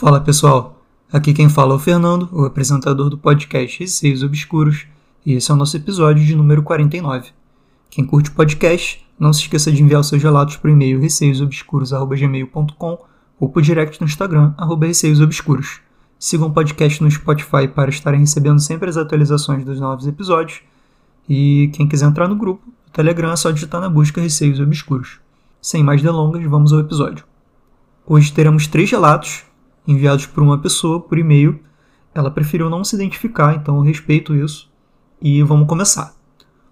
Fala pessoal, aqui quem fala é o Fernando, o apresentador do podcast Receios Obscuros, e esse é o nosso episódio de número 49. Quem curte o podcast, não se esqueça de enviar os seus relatos por e-mail receiosobscuros.gmail.com ou por direct no Instagram, arroba receiosobscuros. Sigam o podcast no Spotify para estarem recebendo sempre as atualizações dos novos episódios. E quem quiser entrar no grupo, o Telegram é só digitar na busca Receios Obscuros. Sem mais delongas, vamos ao episódio. Hoje teremos três relatos enviados por uma pessoa por e-mail. Ela preferiu não se identificar, então eu respeito isso. E vamos começar.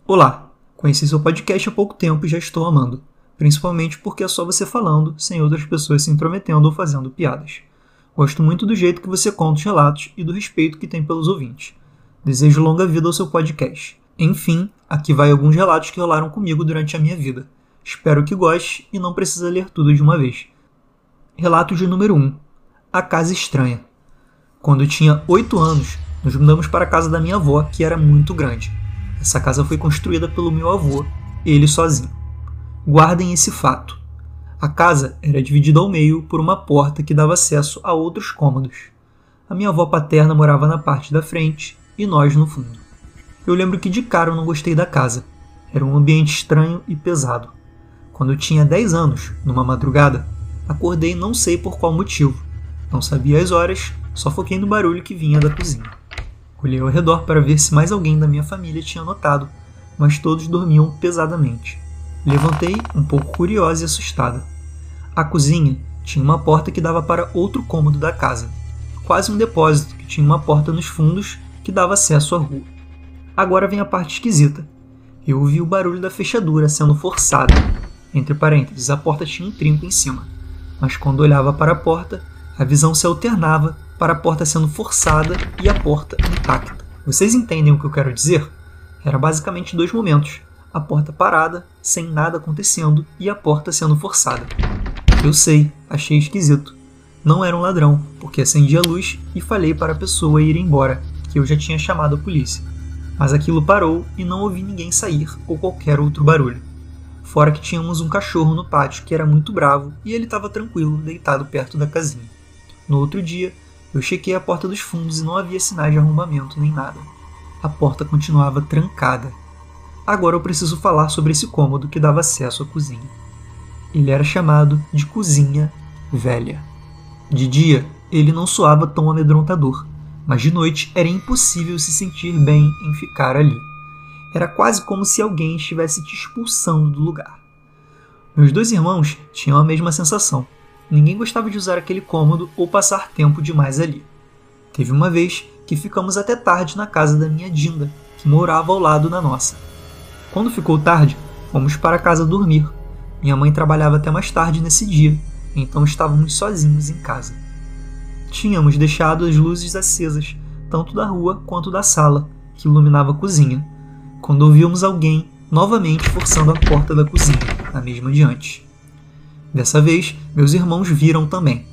Olá, conheci seu podcast há pouco tempo e já estou amando. Principalmente porque é só você falando, sem outras pessoas se intrometendo ou fazendo piadas. Gosto muito do jeito que você conta os relatos e do respeito que tem pelos ouvintes. Desejo longa vida ao seu podcast. Enfim, aqui vai alguns relatos que rolaram comigo durante a minha vida. Espero que goste e não precisa ler tudo de uma vez. Relato de número 1. A Casa Estranha. Quando tinha 8 anos, nos mudamos para a casa da minha avó, que era muito grande. Essa casa foi construída pelo meu avô, ele sozinho. Guardem esse fato. A casa era dividida ao meio por uma porta que dava acesso a outros cômodos. A minha avó paterna morava na parte da frente e nós no fundo. Eu lembro que de cara eu não gostei da casa. Era um ambiente estranho e pesado. Quando eu tinha 10 anos, numa madrugada, acordei não sei por qual motivo. Não sabia as horas, só foquei no barulho que vinha da cozinha. Olhei ao redor para ver se mais alguém da minha família tinha notado, mas todos dormiam pesadamente. Levantei, um pouco curiosa e assustada. A cozinha tinha uma porta que dava para outro cômodo da casa, quase um depósito que tinha uma porta nos fundos que dava acesso à rua. Agora vem a parte esquisita. Eu ouvi o barulho da fechadura sendo forçada. Entre parênteses, a porta tinha um trinco em cima, mas quando olhava para a porta, a visão se alternava para a porta sendo forçada e a porta intacta. Vocês entendem o que eu quero dizer? Era basicamente dois momentos: a porta parada, sem nada acontecendo, e a porta sendo forçada. Eu sei, achei esquisito. Não era um ladrão, porque acendi a luz e falei para a pessoa ir embora, que eu já tinha chamado a polícia. Mas aquilo parou e não ouvi ninguém sair ou qualquer outro barulho. Fora que tínhamos um cachorro no pátio que era muito bravo e ele estava tranquilo, deitado perto da casinha. No outro dia, eu chequei a porta dos fundos e não havia sinais de arrombamento nem nada. A porta continuava trancada. Agora eu preciso falar sobre esse cômodo que dava acesso à cozinha. Ele era chamado de Cozinha Velha. De dia, ele não soava tão amedrontador, mas de noite era impossível se sentir bem em ficar ali. Era quase como se alguém estivesse te expulsando do lugar. Meus dois irmãos tinham a mesma sensação Ninguém gostava de usar aquele cômodo ou passar tempo demais ali. Teve uma vez que ficamos até tarde na casa da minha Dinda, que morava ao lado da nossa. Quando ficou tarde, fomos para casa dormir. Minha mãe trabalhava até mais tarde nesse dia, então estávamos sozinhos em casa. Tínhamos deixado as luzes acesas, tanto da rua quanto da sala, que iluminava a cozinha, quando ouvimos alguém novamente forçando a porta da cozinha, a mesma de antes. Dessa vez, meus irmãos viram também.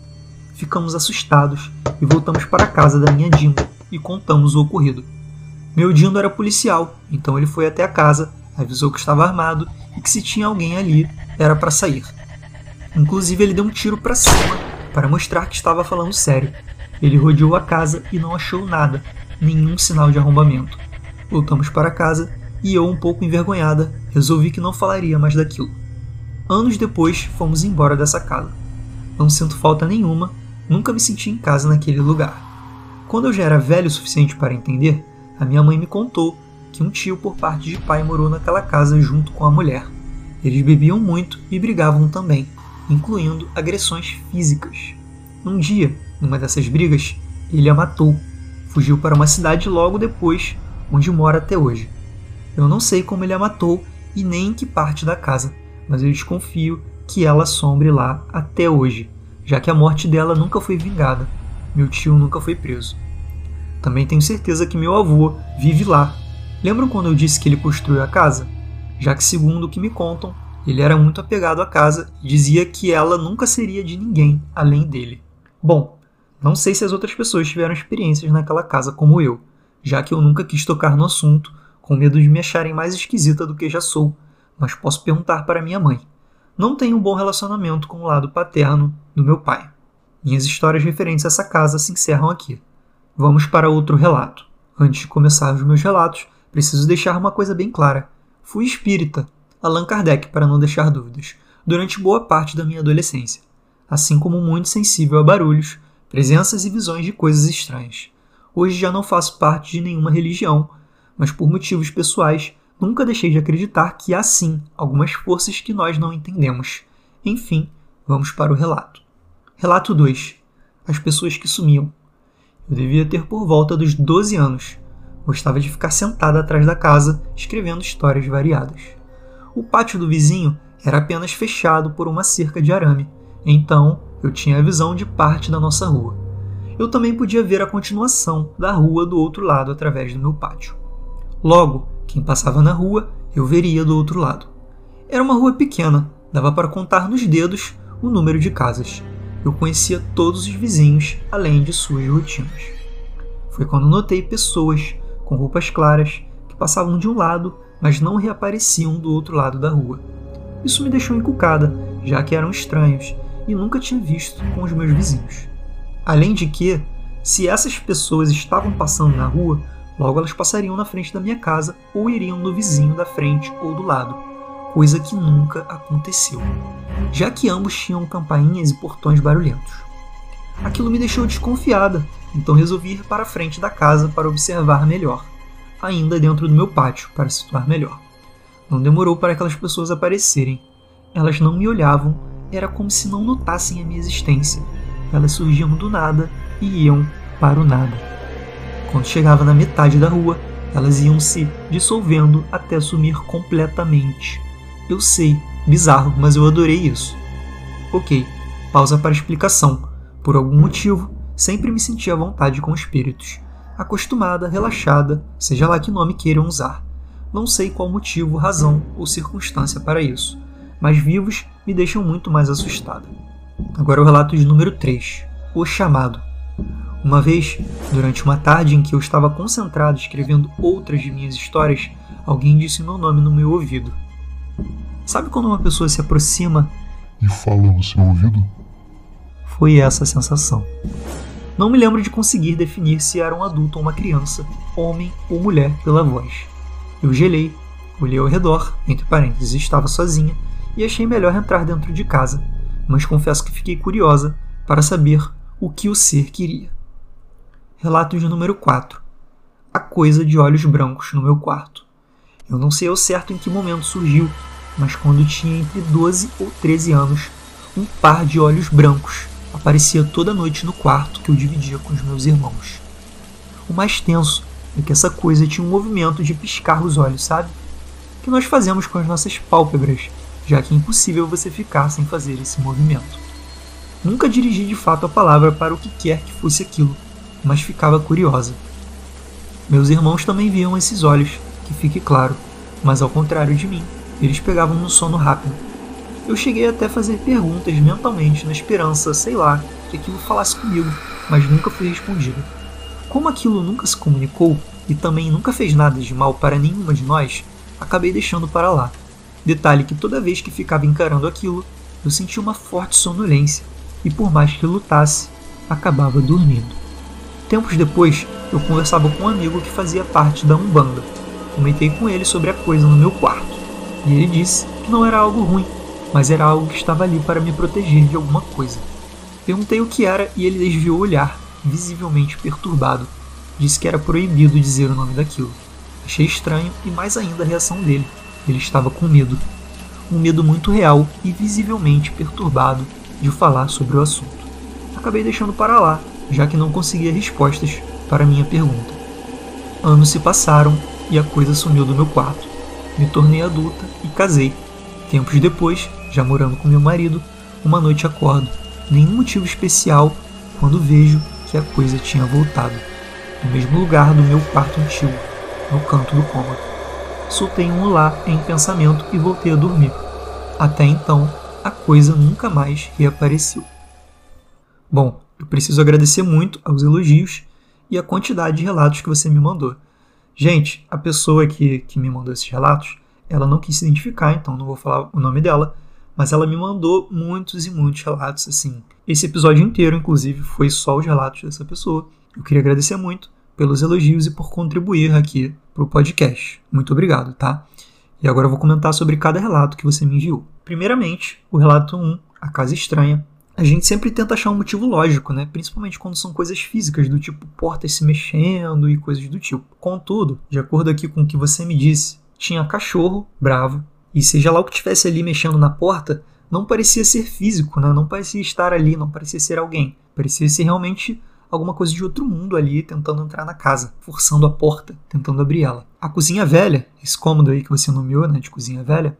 Ficamos assustados e voltamos para a casa da minha Dindo e contamos o ocorrido. Meu Dindo era policial, então ele foi até a casa, avisou que estava armado e que se tinha alguém ali era para sair. Inclusive, ele deu um tiro para cima para mostrar que estava falando sério. Ele rodeou a casa e não achou nada, nenhum sinal de arrombamento. Voltamos para casa e eu, um pouco envergonhada, resolvi que não falaria mais daquilo. Anos depois, fomos embora dessa casa. Não sinto falta nenhuma, nunca me senti em casa naquele lugar. Quando eu já era velho o suficiente para entender, a minha mãe me contou que um tio por parte de pai morou naquela casa junto com a mulher. Eles bebiam muito e brigavam também, incluindo agressões físicas. Um dia, numa dessas brigas, ele a matou. Fugiu para uma cidade logo depois, onde mora até hoje. Eu não sei como ele a matou e nem em que parte da casa mas eu desconfio que ela assombre lá até hoje, já que a morte dela nunca foi vingada. Meu tio nunca foi preso. Também tenho certeza que meu avô vive lá. Lembram quando eu disse que ele construiu a casa? Já que, segundo o que me contam, ele era muito apegado à casa e dizia que ela nunca seria de ninguém além dele. Bom, não sei se as outras pessoas tiveram experiências naquela casa como eu, já que eu nunca quis tocar no assunto, com medo de me acharem mais esquisita do que já sou mas posso perguntar para minha mãe. Não tenho um bom relacionamento com o lado paterno do meu pai. Minhas histórias referentes a essa casa se encerram aqui. Vamos para outro relato. Antes de começar os meus relatos, preciso deixar uma coisa bem clara. Fui espírita, Allan Kardec, para não deixar dúvidas, durante boa parte da minha adolescência, assim como muito sensível a barulhos, presenças e visões de coisas estranhas. Hoje já não faço parte de nenhuma religião, mas por motivos pessoais nunca deixei de acreditar que há sim algumas forças que nós não entendemos. Enfim, vamos para o relato. Relato 2. As pessoas que sumiam. Eu devia ter por volta dos 12 anos. Gostava de ficar sentada atrás da casa, escrevendo histórias variadas. O pátio do vizinho era apenas fechado por uma cerca de arame, então eu tinha a visão de parte da nossa rua. Eu também podia ver a continuação da rua do outro lado através do meu pátio. Logo, quem passava na rua, eu veria do outro lado. Era uma rua pequena, dava para contar nos dedos o número de casas. Eu conhecia todos os vizinhos, além de suas rotinas. Foi quando notei pessoas com roupas claras que passavam de um lado, mas não reapareciam do outro lado da rua. Isso me deixou encucada, já que eram estranhos e nunca tinha visto com os meus vizinhos. Além de que, se essas pessoas estavam passando na rua, logo elas passariam na frente da minha casa ou iriam no vizinho da frente ou do lado, coisa que nunca aconteceu, já que ambos tinham campainhas e portões barulhentos. Aquilo me deixou desconfiada, então resolvi ir para a frente da casa para observar melhor, ainda dentro do meu pátio, para situar melhor. Não demorou para aquelas pessoas aparecerem. Elas não me olhavam, era como se não notassem a minha existência. Elas surgiam do nada e iam para o nada. Quando chegava na metade da rua, elas iam se dissolvendo até sumir completamente. Eu sei, bizarro, mas eu adorei isso. Ok, pausa para explicação. Por algum motivo, sempre me senti à vontade com espíritos. Acostumada, relaxada, seja lá que nome queiram usar. Não sei qual motivo, razão ou circunstância para isso, mas vivos me deixam muito mais assustada. Agora o relato de número 3, O Chamado. Uma vez, durante uma tarde em que eu estava concentrado escrevendo outras de minhas histórias, alguém disse meu nome no meu ouvido. Sabe quando uma pessoa se aproxima e fala no seu ouvido? Foi essa a sensação. Não me lembro de conseguir definir se era um adulto ou uma criança, homem ou mulher pela voz. Eu gelei, olhei ao redor, entre parênteses, estava sozinha, e achei melhor entrar dentro de casa, mas confesso que fiquei curiosa para saber o que o ser queria. Relato de número 4. A coisa de olhos brancos no meu quarto. Eu não sei ao certo em que momento surgiu, mas quando tinha entre 12 ou 13 anos, um par de olhos brancos aparecia toda noite no quarto que eu dividia com os meus irmãos. O mais tenso é que essa coisa tinha um movimento de piscar os olhos, sabe? Que nós fazemos com as nossas pálpebras, já que é impossível você ficar sem fazer esse movimento. Nunca dirigi de fato a palavra para o que quer que fosse aquilo, mas ficava curiosa. Meus irmãos também viam esses olhos, que fique claro, mas ao contrário de mim, eles pegavam no sono rápido. Eu cheguei até a fazer perguntas mentalmente na esperança, sei lá, que aquilo falasse comigo, mas nunca fui respondido. Como aquilo nunca se comunicou e também nunca fez nada de mal para nenhuma de nós, acabei deixando para lá. Detalhe que toda vez que ficava encarando aquilo, eu sentia uma forte sonolência e por mais que lutasse, acabava dormindo. Tempos depois, eu conversava com um amigo que fazia parte da Umbanda. Comentei com ele sobre a coisa no meu quarto e ele disse que não era algo ruim, mas era algo que estava ali para me proteger de alguma coisa. Perguntei o que era e ele desviou o olhar, visivelmente perturbado. Disse que era proibido dizer o nome daquilo. Achei estranho e mais ainda a reação dele. Ele estava com medo. Um medo muito real e visivelmente perturbado de falar sobre o assunto. Acabei deixando para lá, já que não conseguia respostas para minha pergunta. Anos se passaram e a coisa sumiu do meu quarto me tornei adulta e casei. Tempos depois, já morando com meu marido, uma noite acordo, nenhum motivo especial, quando vejo que a coisa tinha voltado, no mesmo lugar do meu quarto antigo, no canto do cômodo. Soltei um olá em pensamento e voltei a dormir. Até então, a coisa nunca mais reapareceu. Bom, eu preciso agradecer muito aos elogios e a quantidade de relatos que você me mandou. Gente, a pessoa que, que me mandou esses relatos, ela não quis se identificar, então não vou falar o nome dela, mas ela me mandou muitos e muitos relatos, assim, Esse episódio inteiro, inclusive, foi só os relatos dessa pessoa. Eu queria agradecer muito pelos elogios e por contribuir aqui para o podcast. Muito obrigado, tá? E agora eu vou comentar sobre cada relato que você me enviou. Primeiramente, o relato 1, A Casa Estranha. A gente sempre tenta achar um motivo lógico, né? Principalmente quando são coisas físicas, do tipo portas se mexendo e coisas do tipo. Contudo, de acordo aqui com o que você me disse, tinha cachorro bravo, e seja lá o que tivesse ali mexendo na porta, não parecia ser físico, né? Não parecia estar ali, não parecia ser alguém. Parecia ser realmente alguma coisa de outro mundo ali tentando entrar na casa, forçando a porta, tentando abrir ela. A cozinha velha, esse cômodo aí que você nomeou, né, de cozinha velha,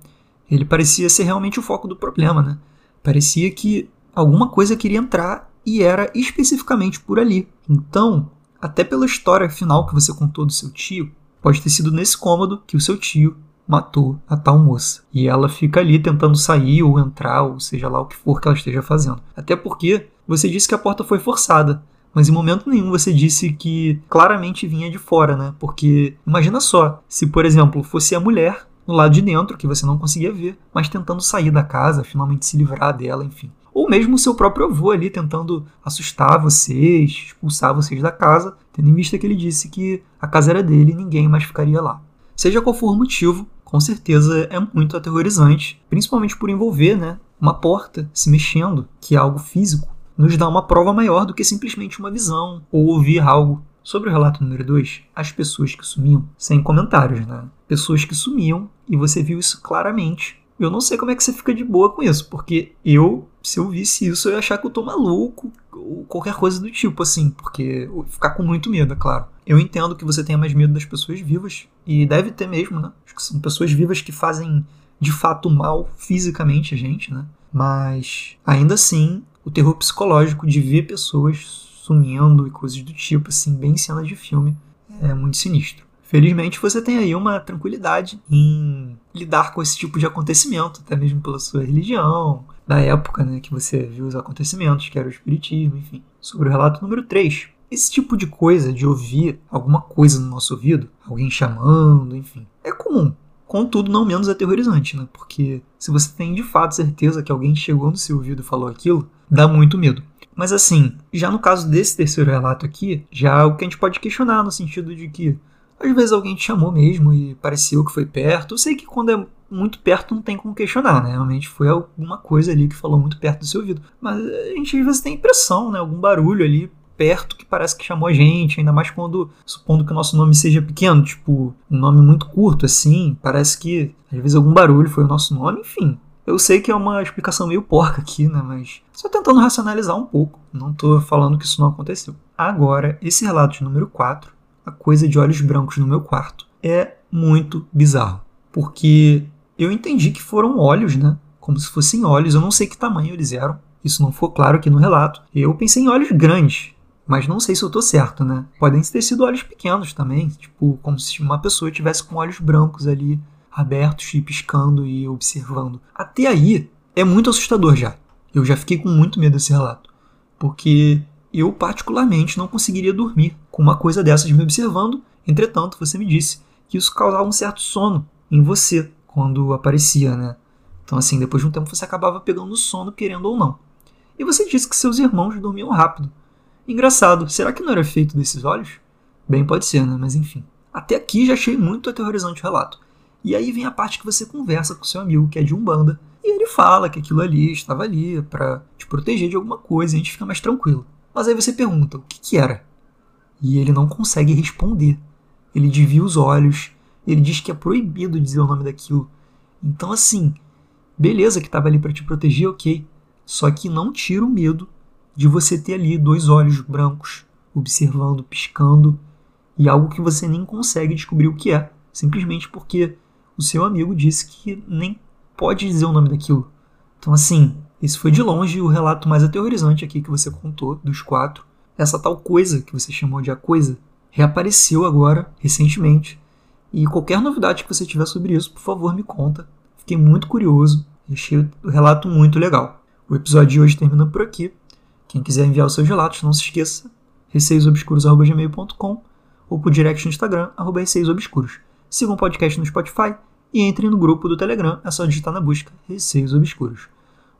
ele parecia ser realmente o foco do problema, né? Parecia que alguma coisa queria entrar e era especificamente por ali. Então, até pela história final que você contou do seu tio, pode ter sido nesse cômodo que o seu tio matou a tal moça. E ela fica ali tentando sair ou entrar, ou seja lá o que for que ela esteja fazendo. Até porque você disse que a porta foi forçada mas em momento nenhum você disse que claramente vinha de fora, né? Porque imagina só, se por exemplo fosse a mulher no lado de dentro, que você não conseguia ver, mas tentando sair da casa, finalmente se livrar dela, enfim. Ou mesmo o seu próprio avô ali tentando assustar vocês, expulsar vocês da casa, tendo em vista que ele disse que a casa era dele e ninguém mais ficaria lá. Seja qual for o motivo, com certeza é muito aterrorizante, principalmente por envolver né, uma porta se mexendo, que é algo físico, nos dá uma prova maior do que simplesmente uma visão ou ouvir algo. Sobre o relato número 2, as pessoas que sumiam, sem comentários, né? Pessoas que sumiam e você viu isso claramente. Eu não sei como é que você fica de boa com isso, porque eu, se eu visse isso, eu ia achar que eu tô maluco ou qualquer coisa do tipo, assim, porque ficar com muito medo, é claro. Eu entendo que você tenha mais medo das pessoas vivas, e deve ter mesmo, né? Acho que são pessoas vivas que fazem de fato mal fisicamente a gente, né? Mas ainda assim, o terror psicológico de ver pessoas sumindo e coisas do tipo, assim, bem cena de filme, é muito sinistro. Felizmente você tem aí uma tranquilidade em lidar com esse tipo de acontecimento, até mesmo pela sua religião, da época né, que você viu os acontecimentos, que era o espiritismo, enfim. Sobre o relato número 3. Esse tipo de coisa, de ouvir alguma coisa no nosso ouvido, alguém chamando, enfim, é comum. Contudo, não menos aterrorizante, né? Porque se você tem de fato certeza que alguém chegou no seu ouvido e falou aquilo, dá muito medo. Mas assim, já no caso desse terceiro relato aqui, já é o que a gente pode questionar no sentido de que às vezes alguém te chamou mesmo e pareceu que foi perto. Eu sei que quando é muito perto não tem como questionar, né? Realmente foi alguma coisa ali que falou muito perto do seu ouvido. Mas a gente às vezes tem impressão, né? Algum barulho ali perto que parece que chamou a gente, ainda mais quando, supondo que o nosso nome seja pequeno, tipo, um nome muito curto assim, parece que às vezes algum barulho foi o nosso nome, enfim. Eu sei que é uma explicação meio porca aqui, né, mas só tentando racionalizar um pouco, não tô falando que isso não aconteceu. Agora, esse relato de número 4, a coisa de olhos brancos no meu quarto, é muito bizarro, porque eu entendi que foram olhos, né, como se fossem olhos, eu não sei que tamanho eles eram, isso não ficou claro aqui no relato. Eu pensei em olhos grandes, mas não sei se eu tô certo, né? Podem ter sido olhos pequenos também, tipo, como se uma pessoa tivesse com olhos brancos ali, abertos e piscando e observando. Até aí é muito assustador já. Eu já fiquei com muito medo desse relato, porque eu particularmente não conseguiria dormir com uma coisa dessas me observando. Entretanto, você me disse que isso causava um certo sono em você quando aparecia, né? Então, assim, depois de um tempo você acabava pegando sono, querendo ou não. E você disse que seus irmãos dormiam rápido. Engraçado, será que não era feito desses olhos? Bem, pode ser, né? Mas enfim. Até aqui já achei muito aterrorizante o relato. E aí vem a parte que você conversa com seu amigo, que é de Umbanda, e ele fala que aquilo ali estava ali para te proteger de alguma coisa e a gente fica mais tranquilo. Mas aí você pergunta, o que, que era? E ele não consegue responder. Ele desvia os olhos, ele diz que é proibido dizer o nome daquilo. Então, assim, beleza que estava ali para te proteger, ok. Só que não tira o medo de você ter ali dois olhos brancos observando, piscando, e algo que você nem consegue descobrir o que é, simplesmente porque o seu amigo disse que nem pode dizer o nome daquilo. Então, assim, esse foi de longe o relato mais aterrorizante aqui que você contou, dos quatro. Essa tal coisa que você chamou de a coisa reapareceu agora, recentemente. E qualquer novidade que você tiver sobre isso, por favor, me conta. Fiquei muito curioso. Achei o relato muito legal. O episódio de hoje termina por aqui. Quem quiser enviar os seus relatos, não se esqueça, receiosobscuros.gmail.com ou por direct no Instagram, arroba receiosobscuros. Sigam o podcast no Spotify e entrem no grupo do Telegram, é só digitar na busca Receios Obscuros.